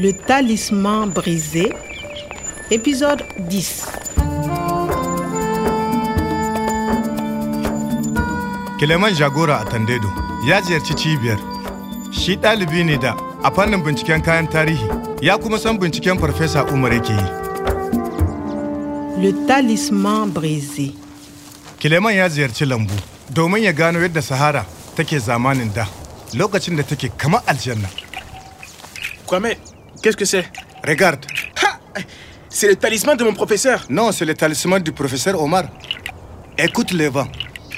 Le talisman brisé, épisode 10. Kileman Jagora a Tandedo ya ziyarci cibiyar. Shi ɗalibi ne da a fannin binciken kayan tarihi ya kuma san binciken Farfesa Umar yake yi. Le talisman brisé. Kileman ya ziyarci lambu domin ya gano yadda Sahara take zamanin da lokacin da take kamar aljanna. Kwame, qu'est-ce que c'est Regarde, Ha C'est le talisman de mon professeur. non, c'est le talisman du professeur Omar. Écoute le vent,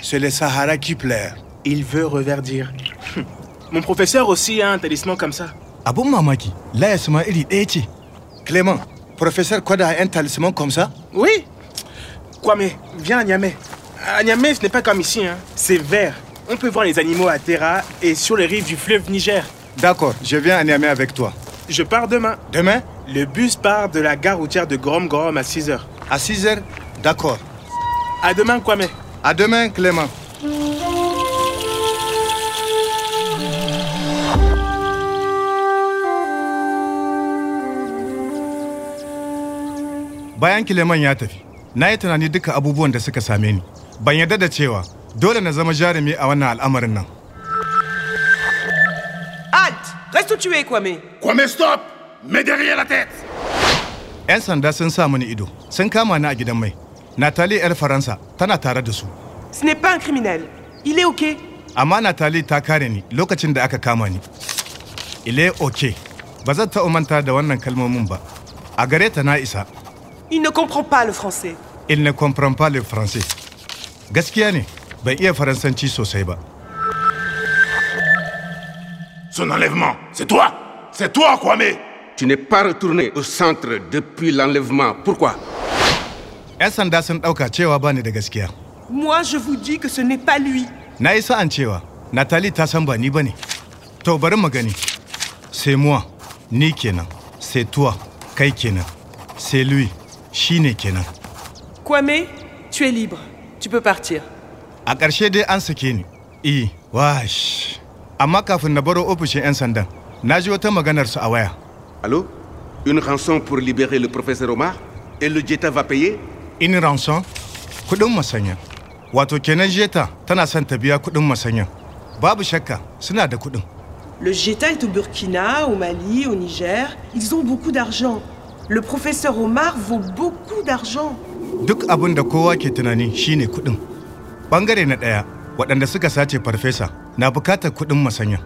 c'est le Sahara qui pleure. Il veut reverdir. Hum. Mon professeur aussi a un talisman comme ça. Abun mamaki, layas ma iri ɗaya ce. Clément, professeur Kwada a un talisman comme ça Oui Kwame, viens à Niamey. À Niamey, ce n'est pas comme ici, hein. c'est vert. On peut voir les animaux à Terra et sur les rives du fleuve Niger. D'accord, je viens à Niamey avec toi. Je pars demain. Demain, Le bus part de la gare routière de Grom Grom à 6 h à 6 heures? D'accord. À demain, Kwame. À demain, Clément. Bayan Kileman ya tafi, na yi tunani duka abubuwan da suka same ni. Ban yarda da cewa dole na zama jarumi a wannan al'amarin nan. Halte Reste où tu es, Kwame Kwame, stop Mets derrière la tête 'Yan sanda sun sa mini ido, sun kama ni a gidan mai. Natali 'yar Faransa tana tare da su. Ce n'est pas un criminel. Il est OK. Amma Natali ta kare ni lokacin da aka kama ni. Ile oke, ba zan taɓa manta da wannan kalmomin ba. A gare ta na isa, Il ne comprend pas le français. il ne comprend pas le français. Gaskiya ne, ban iya faransanci sosai ba. Son enlèvement, c'est toi C'est toi, Kwame Tu n'es pas retourné au centre depuis l'enlèvement. Pourquoi? Moi, je vous dis que ce n'est pas lui. Na yi sa'an cewa Natali ta san ba ni ba ne. To bari mu gani. C'est moi, ni kenan. C'est toi, kai kenan. C'est lui, shi ne kenan. Kwame, tu es libre. Tu peux partir. A ƙarshe dai an sake ni. Eh, wash. Amma kafin na baro ofishin 'yan sandan, na ji wata maganar su a waya. Allô Une rançon pour libérer le professeur Omar Et le Jetta va payer? In ransom, kuɗin masanya. Wato kenan jeta tana son ta biya kuɗin masanya. Babu shakka suna da kuɗin. Le Jeta est au Burkina, au Mali, au Niger. Ils ont beaucoup d'argent. Le professeur Omar vaut beaucoup d'argent. Duk abin da kowa ke tunani shine kuɗin. Bangare na ɗaya, waɗanda suka sace farfesa na buƙatar kuɗin masanya.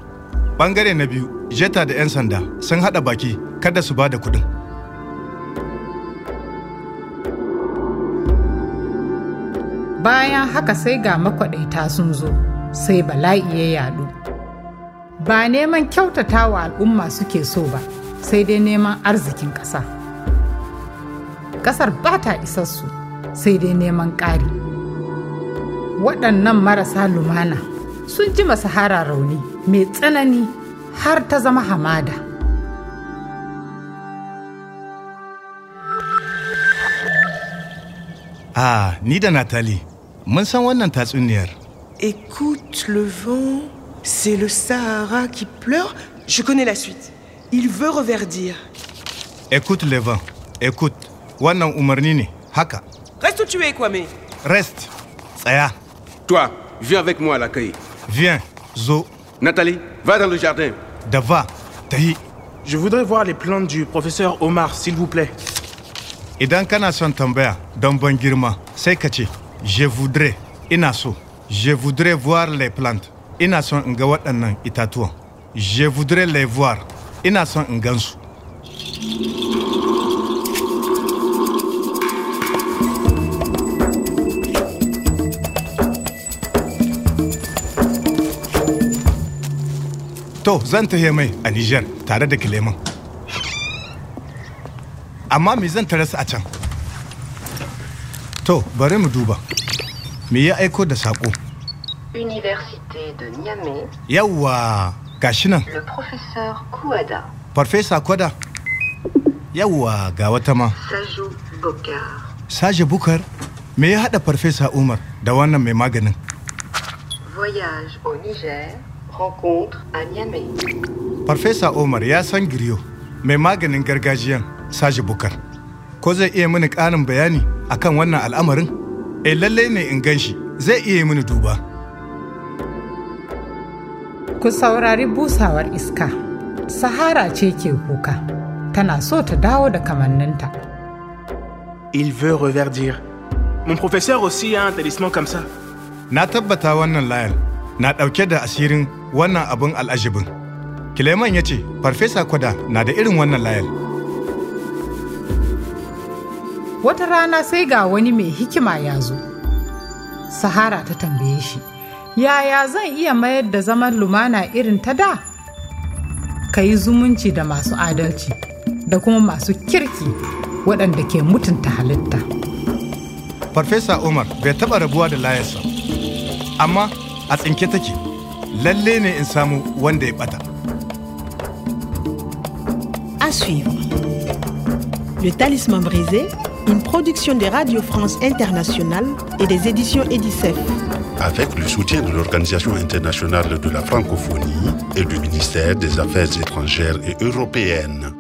Bangare na biyu, jeta da 'yan sanda sun haɗa baki kada su ba da kuɗin. Bayan haka sai ga makwaɗaita sun zo, sai bala'i ya yadu. Ba neman kyautata wa al'umma suke so ba, sai dai neman arzikin ƙasa. Ƙasar ba ta isassu, sai dai neman ƙari. Waɗannan marasa lumana sun ji Sahara rauni mai tsanani har ta zama hamada. Ah, ni da Natali, mun san wannan tatsuniyar. Écoute le vent. C'est le Sahara qui pleure. Je connais la suite. Il veut reverdir. Écoute le vent, écoute, wannan umarni ne, haka. Reste où tu es, Kwame. Rest, tsaya, Toi, viens avec moi à l'accueil. viens, zo, Nathalie, va dans le jardin. da va, tahi. Je voudrais voir les plantes du professeur Omar, s'il vous plaît. Kana son tambaya don ban girma, sai ka ce, je voudrais, ina so, je voudrais voir les plantes, ina son in ga waɗannan itatuwan. Je voudrais les voir, ina son To, zan tahe mai a Niger tare da Kileman. Amma me zan tare su a can? To, bari mu duba. Me ya aiko da saƙo? Université de Niamey, Yawwa, gashi nan, le professeur Kouada, Farfesa Kwada. Yawwa, ga wata ma. Sajou Bokar, Saje Bukar, me ya haɗa Farfesa Umar da wannan mai maganin? voyage au Niger, rencontre à Niamey. Farfesa Umar ya san Giriyo, mai maganin gargajiyan saji bukar ko zai iya mini ƙarin bayani akan wannan al'amarin eh lallai ne in gan shi zai iya yi mini duba Ku saurari busawar iska. Sahara ce ke kuka. Tana so ta dawo da kamanninta. Il veut reverdir. Mon professeur aussi a un talisman comme ça. na tabbata wannan layar na ɗauke da asirin wannan abin al'ajibin kileman ya ce farfesa kwada na da irin wannan layar Wata rana sai ga wani mai hikima ya zo. Sahara ta tambaye shi, yaya zan iya mayar da zaman lumana irin ta da? Ka yi zumunci da masu adalci da kuma masu kirki waɗanda ke mutunta halitta. farfesa umar bai taɓa rabuwa da layarsa amma a tsinke take lalle ne in samu wanda ya ɓata À suivre. Le Talisman brisé, une production de Radio France Internationale et des éditions Edicef. avec le soutien de l'Organisation internationale de la francophonie et du ministère des Affaires étrangères et européennes.